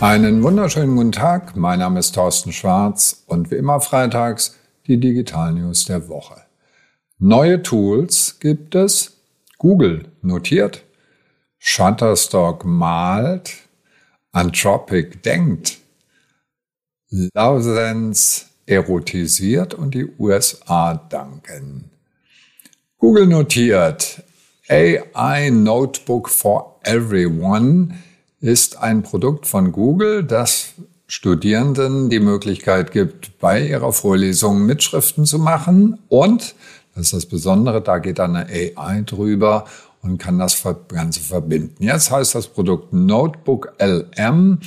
Einen wunderschönen guten Tag. Mein Name ist Thorsten Schwarz und wie immer freitags die Digital News der Woche. Neue Tools gibt es. Google notiert. Shutterstock malt. Anthropic denkt. Lausenz erotisiert und die USA danken. Google notiert. AI Notebook for Everyone ist ein Produkt von Google, das Studierenden die Möglichkeit gibt, bei ihrer Vorlesung Mitschriften zu machen. Und, das ist das Besondere, da geht dann eine AI drüber und kann das Ganze verbinden. Jetzt heißt das Produkt Notebook LM,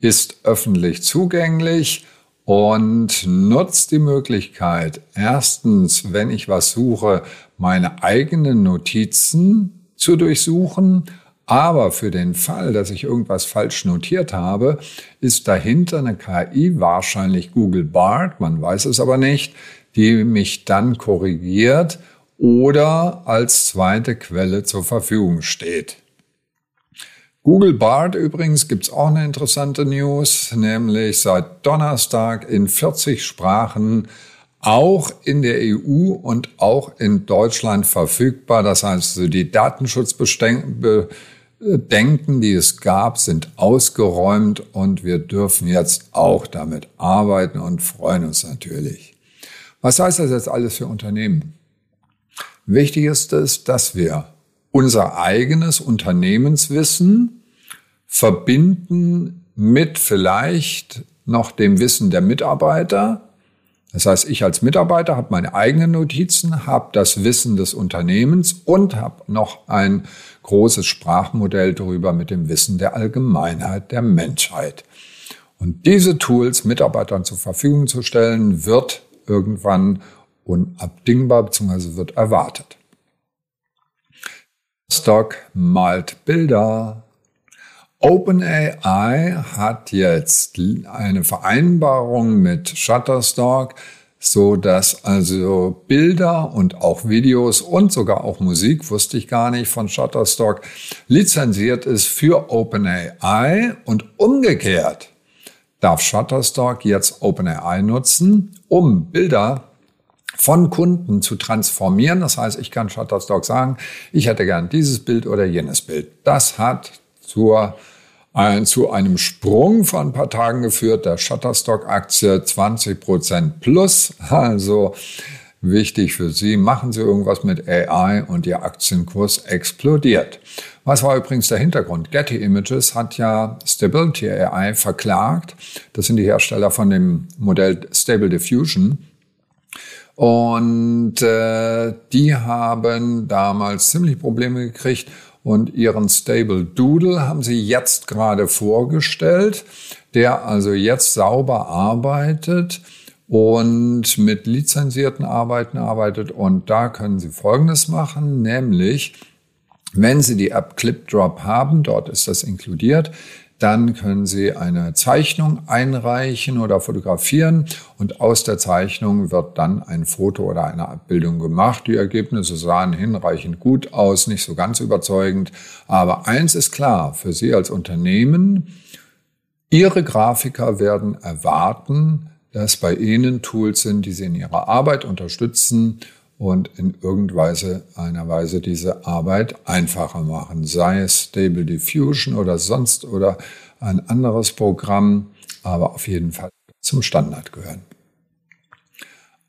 ist öffentlich zugänglich und nutzt die Möglichkeit, erstens, wenn ich was suche, meine eigenen Notizen zu durchsuchen aber für den Fall, dass ich irgendwas falsch notiert habe, ist dahinter eine KI, wahrscheinlich Google Bart, man weiß es aber nicht, die mich dann korrigiert oder als zweite Quelle zur Verfügung steht. Google Bart übrigens gibt's auch eine interessante News, nämlich seit Donnerstag in 40 Sprachen auch in der EU und auch in Deutschland verfügbar. Das heißt, die Datenschutzbedenken, die es gab, sind ausgeräumt und wir dürfen jetzt auch damit arbeiten und freuen uns natürlich. Was heißt das jetzt alles für Unternehmen? Wichtig ist es, dass wir unser eigenes Unternehmenswissen verbinden mit vielleicht noch dem Wissen der Mitarbeiter das heißt, ich als Mitarbeiter habe meine eigenen Notizen, habe das Wissen des Unternehmens und habe noch ein großes Sprachmodell darüber mit dem Wissen der Allgemeinheit der Menschheit. Und diese Tools Mitarbeitern zur Verfügung zu stellen, wird irgendwann unabdingbar bzw. wird erwartet. Stock malt Bilder, OpenAI hat jetzt eine Vereinbarung mit Shutterstock, so dass also Bilder und auch Videos und sogar auch Musik, wusste ich gar nicht, von Shutterstock lizenziert ist für OpenAI und umgekehrt darf Shutterstock jetzt OpenAI nutzen, um Bilder von Kunden zu transformieren. Das heißt, ich kann Shutterstock sagen, ich hätte gern dieses Bild oder jenes Bild. Das hat zur ein, zu einem Sprung von ein paar Tagen geführt, der Shutterstock-Aktie 20 Prozent plus. Also wichtig für Sie, machen Sie irgendwas mit AI und Ihr Aktienkurs explodiert. Was war übrigens der Hintergrund? Getty Images hat ja Stability AI verklagt. Das sind die Hersteller von dem Modell Stable Diffusion. Und äh, die haben damals ziemlich Probleme gekriegt und ihren Stable Doodle haben sie jetzt gerade vorgestellt, der also jetzt sauber arbeitet und mit lizenzierten Arbeiten arbeitet. Und da können Sie Folgendes machen, nämlich wenn Sie die App ClipDrop haben, dort ist das inkludiert, dann können Sie eine Zeichnung einreichen oder fotografieren und aus der Zeichnung wird dann ein Foto oder eine Abbildung gemacht. Die Ergebnisse sahen hinreichend gut aus, nicht so ganz überzeugend. Aber eins ist klar, für Sie als Unternehmen, Ihre Grafiker werden erwarten, dass bei Ihnen Tools sind, die Sie in Ihrer Arbeit unterstützen und in irgendeiner Weise diese Arbeit einfacher machen. Sei es Stable Diffusion oder sonst oder ein anderes Programm, aber auf jeden Fall zum Standard gehören.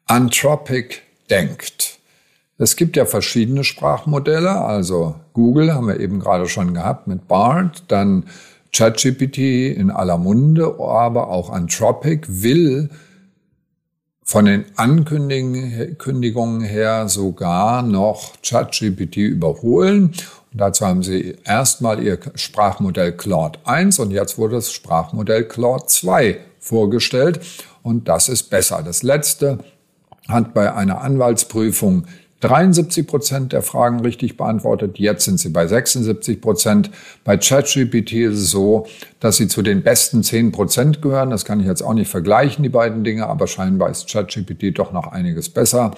Anthropic denkt. Es gibt ja verschiedene Sprachmodelle, also Google haben wir eben gerade schon gehabt mit BART, dann ChatGPT in aller Munde, aber auch Anthropic will von den Ankündigungen her sogar noch ChatGPT überholen. Und dazu haben sie erstmal ihr Sprachmodell Claude 1 und jetzt wurde das Sprachmodell Claude 2 vorgestellt. Und das ist besser. Das letzte hat bei einer Anwaltsprüfung 73 Prozent der Fragen richtig beantwortet. Jetzt sind sie bei 76 Prozent. Bei ChatGPT ist es so, dass sie zu den besten 10 Prozent gehören. Das kann ich jetzt auch nicht vergleichen, die beiden Dinge, aber scheinbar ist ChatGPT doch noch einiges besser.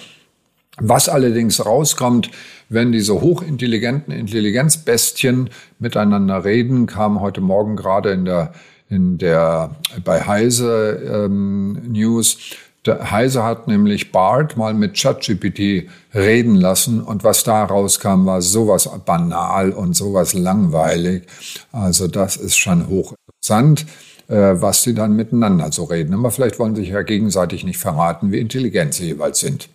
Was allerdings rauskommt, wenn diese hochintelligenten Intelligenzbestien miteinander reden, kam heute Morgen gerade in der in der, bei Heise ähm, News. Der Heise hat nämlich Bart mal mit ChatGPT reden lassen und was da rauskam, war sowas banal und sowas langweilig. Also das ist schon hochinteressant, äh, was sie dann miteinander so reden. Aber vielleicht wollen sie sich ja gegenseitig nicht verraten, wie intelligent sie jeweils sind.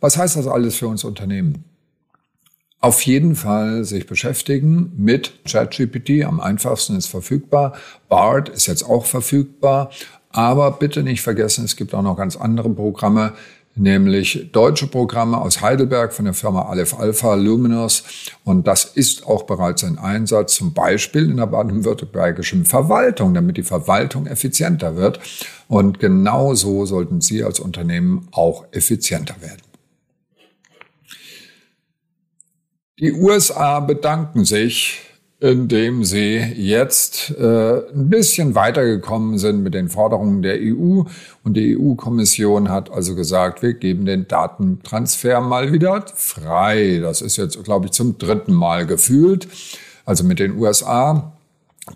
Was heißt das alles für uns Unternehmen? Auf jeden Fall sich beschäftigen mit ChatGPT. Am einfachsten ist verfügbar. BART ist jetzt auch verfügbar. Aber bitte nicht vergessen, es gibt auch noch ganz andere Programme, nämlich deutsche Programme aus Heidelberg von der Firma Aleph Alpha Luminous. Und das ist auch bereits ein Einsatz, zum Beispiel in der baden-württembergischen Verwaltung, damit die Verwaltung effizienter wird. Und genau so sollten Sie als Unternehmen auch effizienter werden. Die USA bedanken sich, indem sie jetzt äh, ein bisschen weitergekommen sind mit den Forderungen der EU. Und die EU-Kommission hat also gesagt, wir geben den Datentransfer mal wieder frei. Das ist jetzt, glaube ich, zum dritten Mal gefühlt. Also mit den USA.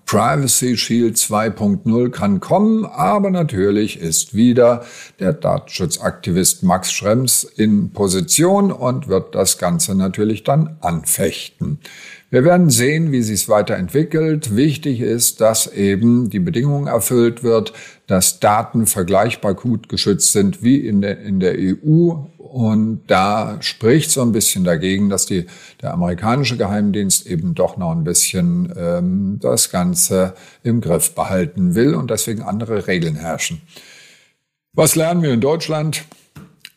Privacy Shield 2.0 kann kommen, aber natürlich ist wieder der Datenschutzaktivist Max Schrems in Position und wird das Ganze natürlich dann anfechten. Wir werden sehen, wie sich es weiterentwickelt. Wichtig ist, dass eben die Bedingung erfüllt wird, dass Daten vergleichbar gut geschützt sind wie in der, in der EU. Und da spricht so ein bisschen dagegen, dass die, der amerikanische Geheimdienst eben doch noch ein bisschen ähm, das Ganze im Griff behalten will und deswegen andere Regeln herrschen. Was lernen wir in Deutschland?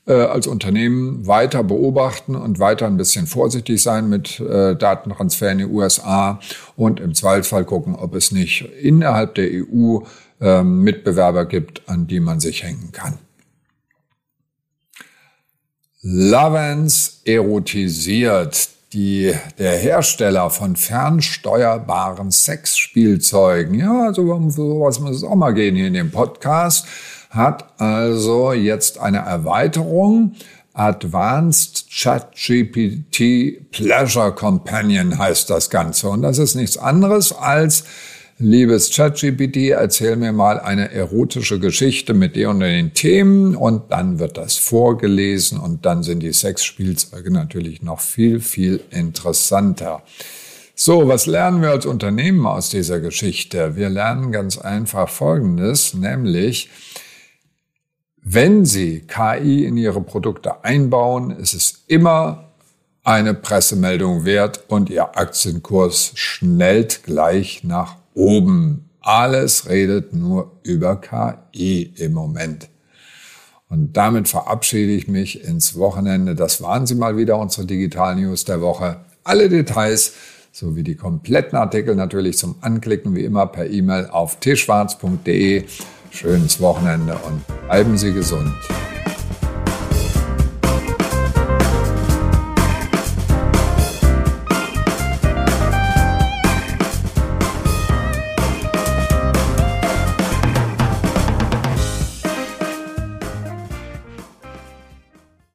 Äh, als Unternehmen weiter beobachten und weiter ein bisschen vorsichtig sein mit äh, Datentransfer in die USA und im Zweifelsfall gucken, ob es nicht innerhalb der EU äh, Mitbewerber gibt, an die man sich hängen kann. Lovens erotisiert. Die, der Hersteller von fernsteuerbaren Sexspielzeugen, ja, so sowas muss es auch mal gehen hier in dem Podcast, hat also jetzt eine Erweiterung. Advanced ChatGPT Pleasure Companion heißt das Ganze. Und das ist nichts anderes als, liebes ChatGPT, erzähl mir mal eine erotische Geschichte mit dir unter den Themen und dann wird das vorgelesen und dann sind die Sexspielzeuge natürlich noch viel, viel interessanter. So, was lernen wir als Unternehmen aus dieser Geschichte? Wir lernen ganz einfach Folgendes, nämlich, wenn Sie KI in Ihre Produkte einbauen, ist es immer eine Pressemeldung wert und Ihr Aktienkurs schnellt gleich nach oben. Alles redet nur über KI im Moment. Und damit verabschiede ich mich ins Wochenende. Das waren sie mal wieder, unsere Digital News der Woche. Alle Details sowie die kompletten Artikel natürlich zum Anklicken wie immer per E-Mail auf tschwarz.de. Schönes Wochenende und bleiben Sie gesund.